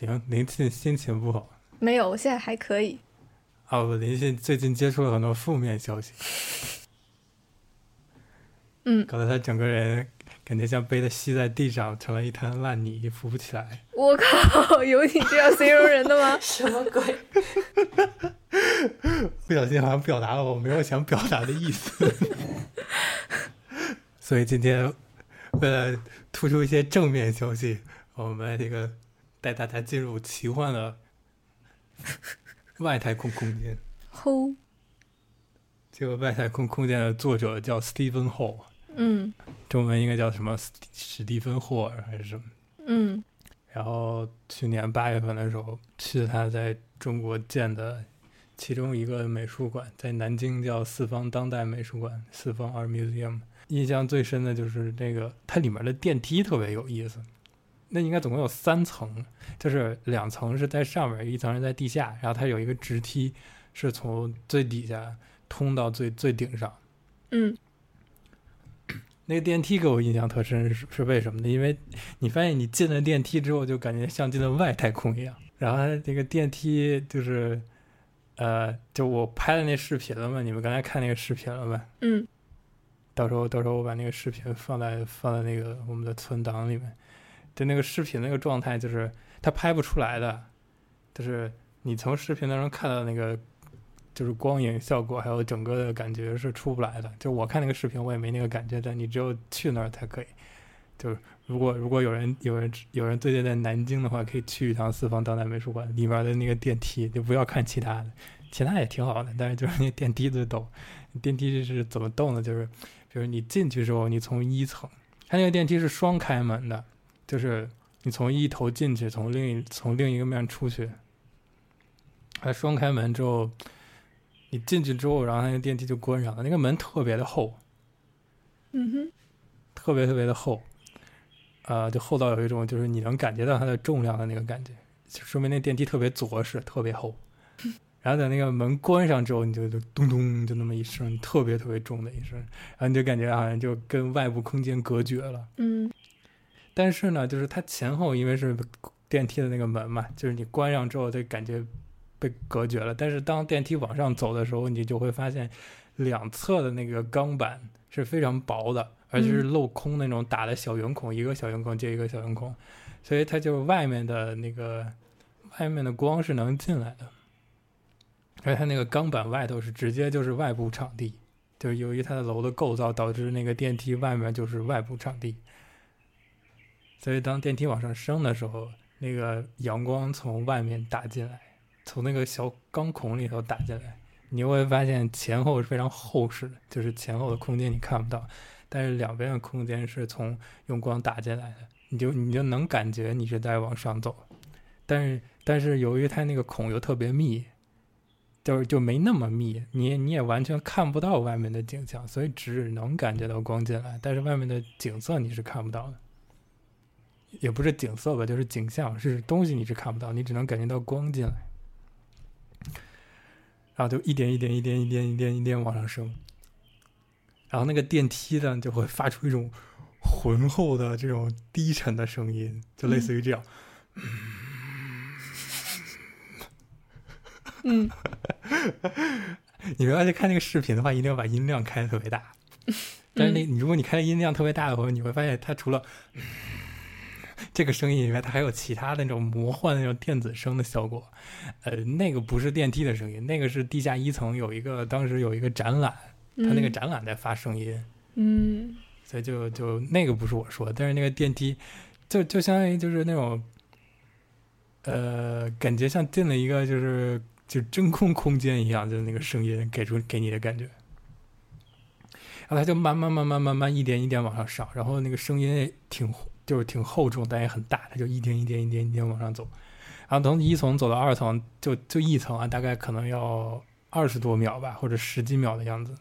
行，林沁心情不好。没有，我现在还可以。啊，我林信最近接触了很多负面消息，嗯，搞得他整个人感觉像被他吸在地上，成了一滩烂泥，扶不起来。我靠，有你这样形容人的吗？什么鬼？不小心好像表达了我没有想表达的意思，所以今天为了突出一些正面消息，我们这个带大家进入奇幻的外太空空间。吼，这个外太空空间的作者叫 Stephen Hall，嗯中文应该叫什么史史蒂芬霍尔还是什么？嗯然后去年八月份的时候，去他在中国建的其中一个美术馆，在南京叫四方当代美术馆（四方 Art Museum）。印象最深的就是那个它里面的电梯特别有意思。那应该总共有三层，就是两层是在上面，一层是在地下，然后它有一个直梯是从最底下通到最最顶上。嗯 那个电梯给我印象特深是是为什么呢？因为你发现你进了电梯之后，就感觉像进了外太空一样。然后它这个电梯就是，呃，就我拍的那视频了嘛，你们刚才看那个视频了吗？嗯到时候到时候我把那个视频放在放在那个我们的存档里面。就那个视频那个状态，就是它拍不出来的，就是你从视频当中看到那个，就是光影效果还有整个的感觉是出不来的。就我看那个视频，我也没那个感觉，但你只有去那儿才可以。就是如果如果有人有人有人最近在南京的话，可以去一趟四方当代美术馆里面的那个电梯，就不要看其他的，其他也挺好的，但是就是那电梯最抖。电梯是怎么动的？就是比如你进去之后，你从一层，它那个电梯是双开门的，就是你从一头进去，从另一从另一个面出去。它双开门之后，你进去之后，然后那个电梯就关上了。那个门特别的厚，嗯哼，特别特别的厚，呃，就厚到有一种就是你能感觉到它的重量的那个感觉，就说明那电梯特别着实，特别厚。然后等那个门关上之后，你就就咚咚就那么一声，特别特别重的一声，然后你就感觉好像就跟外部空间隔绝了。嗯但是呢，就是它前后因为是电梯的那个门嘛，就是你关上之后它感觉被隔绝了。但是当电梯往上走的时候，你就会发现两侧的那个钢板是非常薄的，而且是镂空那种打的小圆孔，一个小圆孔接一个小圆孔，所以它就外面的那个外面的光是能进来的，而且它那个钢板外头是直接就是外部场地，就是由于它的楼的构造导致那个电梯外面就是外部场地。所以当电梯往上升的时候，那个阳光从外面打进来，从那个小钢孔里头打进来，你会发现前后是非常厚实的，就是前后的空间你看不到，但是两边的空间是从用光打进来的，你就你就能感觉你是在往上走，但是但是由于它那个孔又特别密，就是就没那么密，你你也完全看不到外面的景象，所以只能感觉到光进来，但是外面的景色你是看不到的。也不是景色吧，就是景象，是东西你是看不到，你只能感觉到光进来，然后就一点一点一点一点一点一点往上升，然后那个电梯呢就会发出一种浑厚的这种低沉的声音，就类似于这样。嗯，你们要是看那个视频的话，一定要把音量开的特别大。但是那，你如果你开的音量特别大的话，你会发现它除了这个声音以外，它还有其他的那种魔幻的那种电子声的效果。呃，那个不是电梯的声音，那个是地下一层有一个，当时有一个展览，它那个展览在发声音，嗯所以就就那个不是我说的，但是那个电梯就就相当于就是那种，呃，感觉像进了一个就是就真空空间一样，就是那个声音给出给你的感觉。然后它就慢慢慢慢慢慢一点一点往上上，然后那个声音也挺就是挺厚重，但也很大，它就一点一点一点一点往上走。然后从一层走到二层，就就一层啊，大概可能要二十多秒吧，或者十几秒的样子。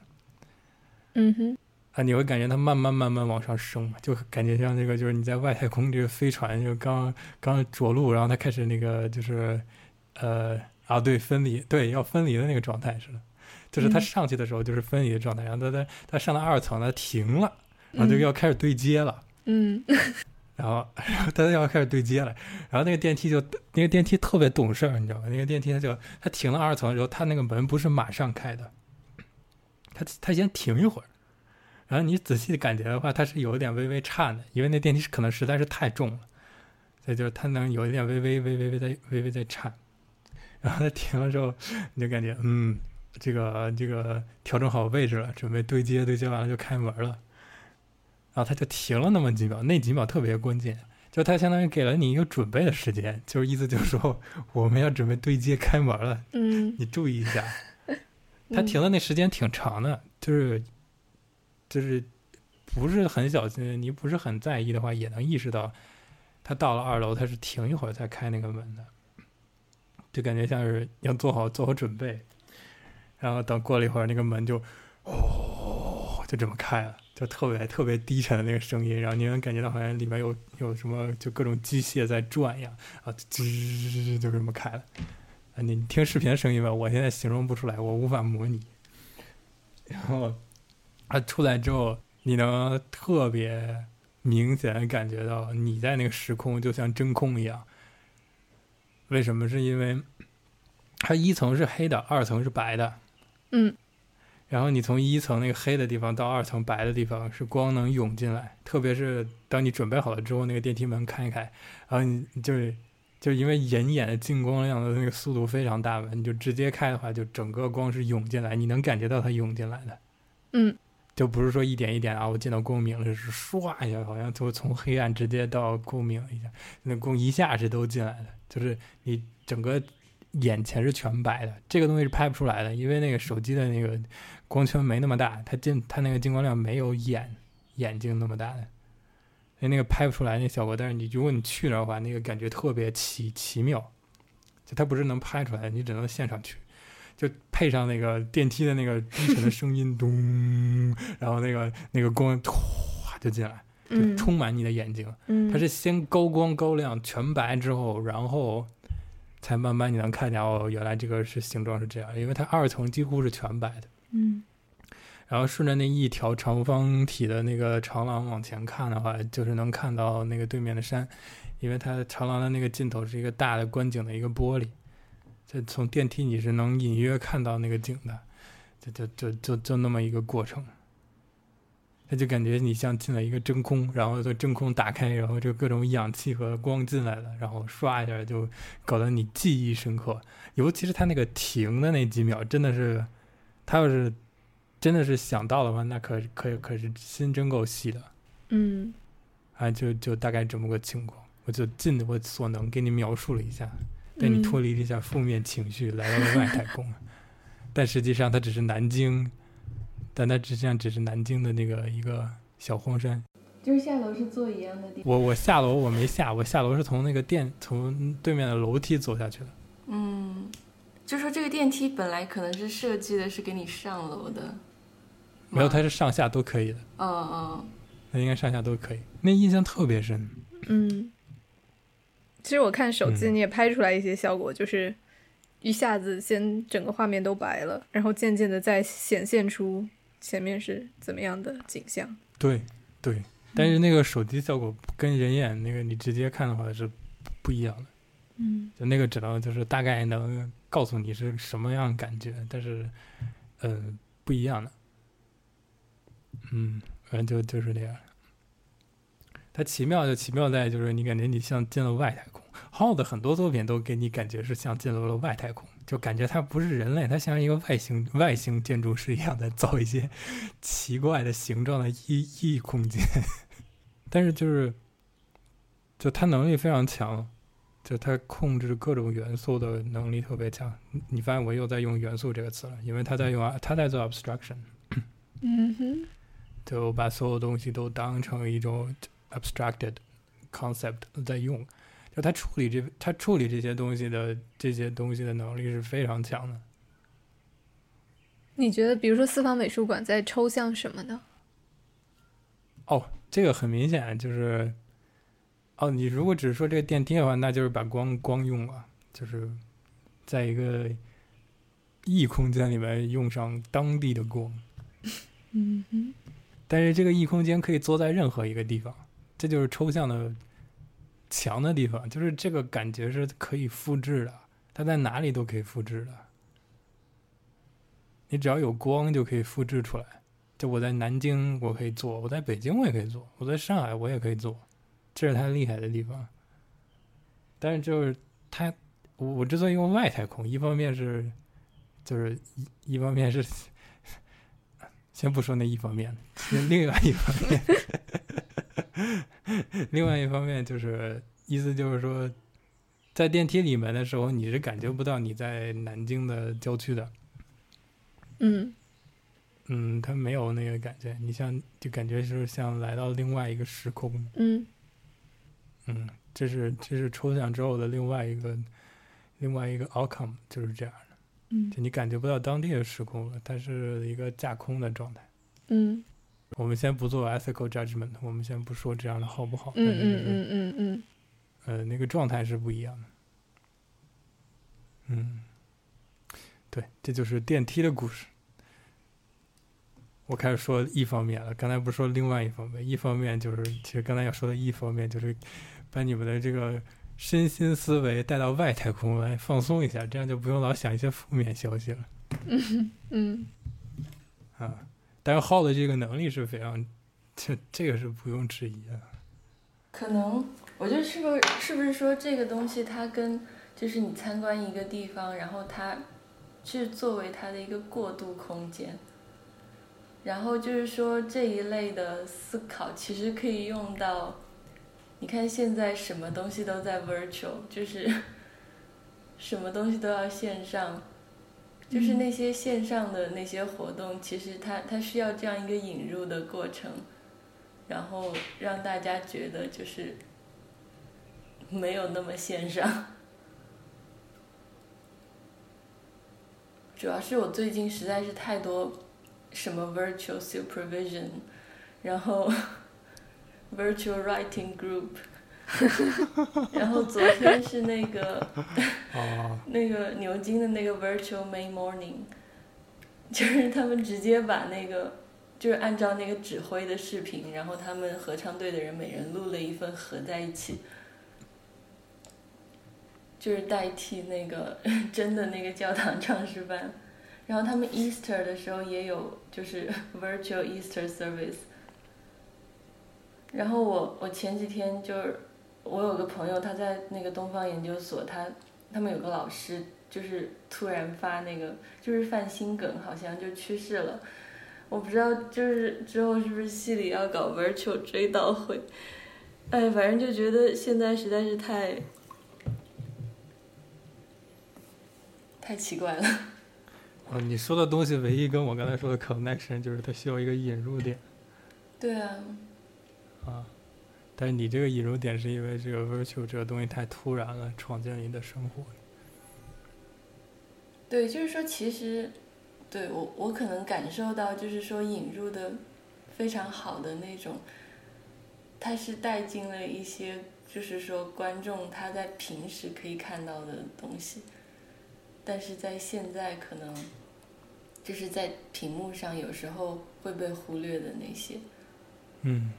嗯哼，啊，你会感觉它慢慢慢慢往上升嘛，就感觉像那个，就是你在外太空这个飞船就刚刚着陆，然后它开始那个就是，呃啊对分离，对要分离的那个状态似的，就是它嗯。上去的时候就是分离的状态，然后它它它上到二层它停了，然后就要开始对接了，嗯然后 然后它要开始对接了，然后那个电梯就那个电梯特别懂事儿，你知道吗？那个电梯它就它停了二层之后，它那个门不是马上开的，它它先停一会儿，然后你仔细感觉的话，它是有一点微微颤的，因为那电梯可能实在是太重了，所以就是它能有一点微微微微微在微微在颤，然后它停了之后，你就感觉嗯，这个这个调整好位置了，准备对接，对接完了就开门了。然后他就停了那么几秒，那几秒特别关键，就他相当于给了你一个准备的时间，就是意思就是说我们要准备对接开门了，嗯你注意一下。他停的那时间挺长的，就是就是不是很小心，你不是很在意的话，也能意识到他到了二楼，他是停一会儿才开那个门的，就感觉像是要做好做好准备，然后等过了一会儿，那个门就哦就这么开了。就特别特别低沉的那个声音，然后你能感觉到好像里面有有什么就各种机械在转一样啊，吱吱吱就这么开了。啊，你听视频的声音吧，我现在形容不出来，我无法模拟。然后它出来之后，你能特别明显感觉到你在那个时空就像真空一样。为什么？是因为它一层是黑的，二层是白的。嗯。然后你从一层那个黑的地方到二层白的地方，是光能涌进来。特别是当你准备好了之后，那个电梯门开一开，然后你就是就因为人眼的进光量的那个速度非常大嘛，你就直接开的话，就整个光是涌进来，你能感觉到它涌进来的。嗯，就不是说一点一点啊，我进到光明了，是唰一下，好像就从黑暗直接到光明一下，那光一下是都进来的，就是你整个眼前是全白的。这个东西是拍不出来的，因为那个手机的那个。光圈没那么大，它进它那个进光量没有眼眼睛那么大的，所以那个拍不出来那效果。但是你如果你去那的话，那个感觉特别奇奇妙，就它不是能拍出来的，你只能现场去，就配上那个电梯的那个低沉的声音，咚，然后那个那个光唰就进来，就充满你的眼睛。嗯，它是先高光高亮全白之后，然后才慢慢你能看见哦，原来这个是形状是这样，因为它二层几乎是全白的。嗯，然后顺着那一条长方体的那个长廊往前看的话，就是能看到那个对面的山，因为它长廊的那个尽头是一个大的观景的一个玻璃，这从电梯你是能隐约看到那个景的，就就就就就那么一个过程，那就感觉你像进了一个真空，然后这真空打开，然后就各种氧气和光进来了，然后唰一下就搞得你记忆深刻，尤其是它那个停的那几秒，真的是。他要是真的是想到的话，那可可可是心真够细的。嗯，啊，就就大概这么个情况，我就尽我所能给你描述了一下，带你脱离了一下负面情绪，来到了外太空。但实际上，它只是南京，但它实际上只是南京的那个一个小荒山。就是下楼是坐一样的地。我我下楼我没下，我下楼是从那个电从对面的楼梯走下去的。嗯。就说这个电梯本来可能是设计的是给你上楼的，没有，它是上下都可以的。嗯嗯，那应该上下都可以。那印象特别深。嗯，其实我看手机你也拍出来一些效果，就是一下子先整个画面都白了，然后渐渐的再显现出前面是怎么样的景象。对对，但是那个手机效果跟人眼那个你直接看的话是不一样的。嗯，就那个只能就是大概能。告诉你是什么样感觉，但是，呃，不一样的，嗯，反正就就是那样。它奇妙就奇妙在就是你感觉你像进了外太空。浩的很多作品都给你感觉是像进入了外太空，就感觉它不是人类，它像一个外星外星建筑师一样在造一些奇怪的形状的异异空间。但是就是，就它能力非常强。就它控制各种元素的能力特别强，你发现我又在用元素这个词了，因为他在用他在做 abstraction，嗯哼，就把所有东西都当成一种 abstracted concept 在用，就他处理这他处理这些东西的这些东西的能力是非常强的。你觉得，比如说四方美术馆在抽象什么呢？哦，这个很明显就是。哦，你如果只是说这个电梯的话，那就是把光光用了，就是在一个异空间里面用上当地的光。嗯哼。但是这个异空间可以坐在任何一个地方，这就是抽象的强的地方，就是这个感觉是可以复制的，它在哪里都可以复制的。你只要有光就可以复制出来。就我在南京我可以做，我在北京我也可以做，我在上海我也可以做，这是它厉害的地方。但是就是它，我我之所以用外太空，一方面是就是一一方面是。先不说那一方面，另外一方面，另外一方面就是意思就是说，在电梯里面的时候，你是感觉不到你在南京的郊区的。嗯，嗯，它没有那个感觉，你像就感觉是像来到另外一个时空。嗯，嗯，这是这是抽象之后的另外一个另外一个 outcome，就是这样。嗯，就你感觉不到当地的时空了，它是一个架空的状态。嗯，我们先不做 ethical judgment，我们先不说这样的好不好。嗯嗯嗯嗯嗯。呃，那个状态是不一样的。嗯，对，这就是电梯的故事。我开始说一方面了，刚才不是说另外一方面？一方面就是，其实刚才要说的一方面就是，把你们的这个。身心思维带到外太空来放松一下，这样就不用老想一些负面消息了。嗯嗯，啊，但是耗的这个能力是非常，这这个是不用质疑的。可能我觉得是不是是不是说这个东西它跟就是你参观一个地方，然后它是作为它的一个过渡空间，然后就是说这一类的思考其实可以用到。你看现在什么东西都在 virtual，就是 什么东西都要线上，就是那些线上的那些活动，其实它它需要这样一个引入的过程，然后让大家觉得就是没有那么线上。主要是我最近实在是太多什么 virtual supervision，然后。Virtual writing group，然后昨天是那个 那个牛津的那个 Virtual May Morning，就是他们直接把那个，就是按照那个指挥的视频，然后他们合唱队的人每人录了一份合在一起，就是代替那个真的那个教堂唱诗班，然后他们 Easter 的时候也有就是 Virtual Easter Service。然后我我前几天就是我有个朋友他在那个东方研究所，他他们有个老师就是突然发那个就是犯心梗，好像就去世了。我不知道就是之后是不是系里要搞 virtual 追悼会，哎，反正就觉得现在实在是太太奇怪了。哦，你说的东西唯一跟我刚才说的 connection 就是它需要一个引入点。对啊。啊，但是你这个引入点是因为这个 virtual 这个东西太突然了，闯进你的生活。对，就是说，其实，对我我可能感受到，就是说引入的非常好的那种，它是带进了一些，就是说观众他在平时可以看到的东西，但是在现在可能，就是在屏幕上有时候会被忽略的那些。嗯。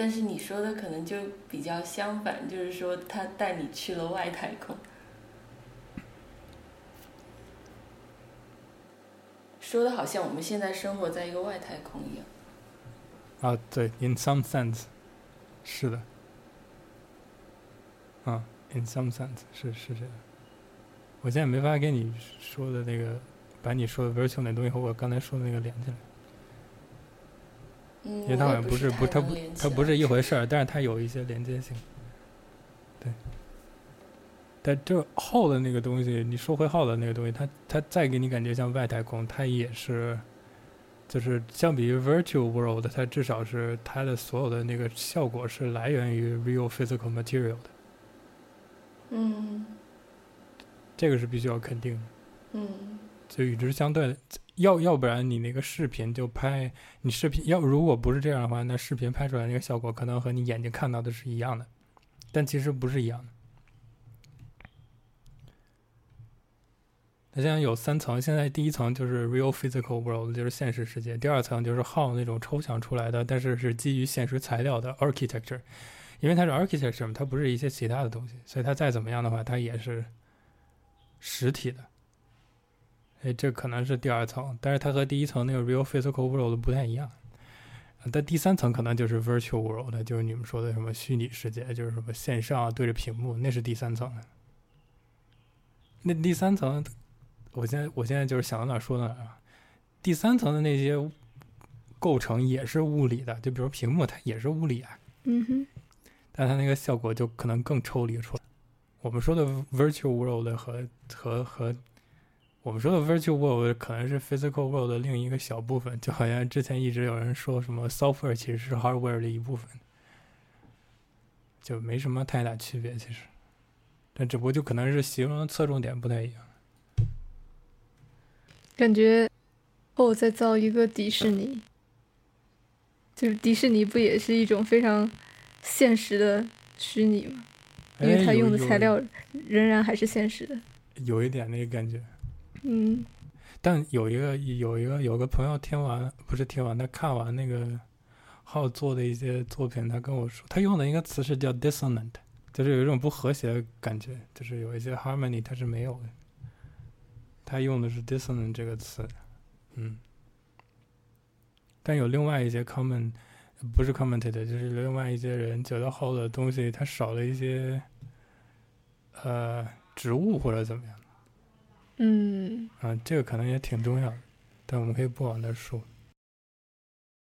但是你说的可能就比较相反，就是说他带你去了外太空，说的好像我们现在生活在一个外太空一样。啊，对，in some sense，是的。啊，in some sense，是是这样。我现在没法跟你说的那个，把你说的 virtual 那东西和我刚才说的那个连起来。因为它好像不是不，它不它不是一回事儿，但是它有一些连接性。对。但这号的那个东西，你说回号的那个东西，它它再给你感觉像外太空，它也是，就是相比于 virtual world，它至少是它的所有的那个效果是来源于 real physical material 的。嗯。这个是必须要肯定的。嗯。就与之相对。要要不然你那个视频就拍你视频要如果不是这样的话，那视频拍出来那个效果可能和你眼睛看到的是一样的，但其实不是一样的。它现在有三层，现在第一层就是 real physical world，就是现实世界；第二层就是 how 那种抽象出来的，但是是基于现实材料的 architecture；因为它是 architecture，它不是一些其他的东西，所以它再怎么样的话，它也是实体的。哎，这可能是第二层，但是它和第一层那个 real physical world 不太一样。但第三层可能就是 virtual world，就是你们说的什么虚拟世界，就是什么线上对着屏幕，那是第三层。那第三层，我现在我现在就是想到哪说到哪啊。第三层的那些构成也是物理的，就比如屏幕，它也是物理啊。嗯哼。但它那个效果就可能更抽离出来。我们说的 virtual world 和和和。我们说的 virtual world 可能是 physical world 的另一个小部分，就好像之前一直有人说什么 software 其实是 hardware 的一部分，就没什么太大区别其实，但只不过就可能是形容的侧重点不太一样。感觉哦再造一个迪士尼，就是迪士尼不也是一种非常现实的虚拟吗？因为它用的材料仍然还是现实的，有一点那个感觉。嗯，但有一个有一个有个朋友听完不是听完，他看完那个浩做的一些作品，他跟我说，他用的一个词是叫 dissonant，就是有一种不和谐的感觉，就是有一些 harmony 它是没有的。他用的是 dissonant 这个词，嗯。但有另外一些 comment，不是 commented，就是另外一些人觉得浩的东西它少了一些呃植物或者怎么样。嗯，啊，这个可能也挺重要的，但我们可以不往那说。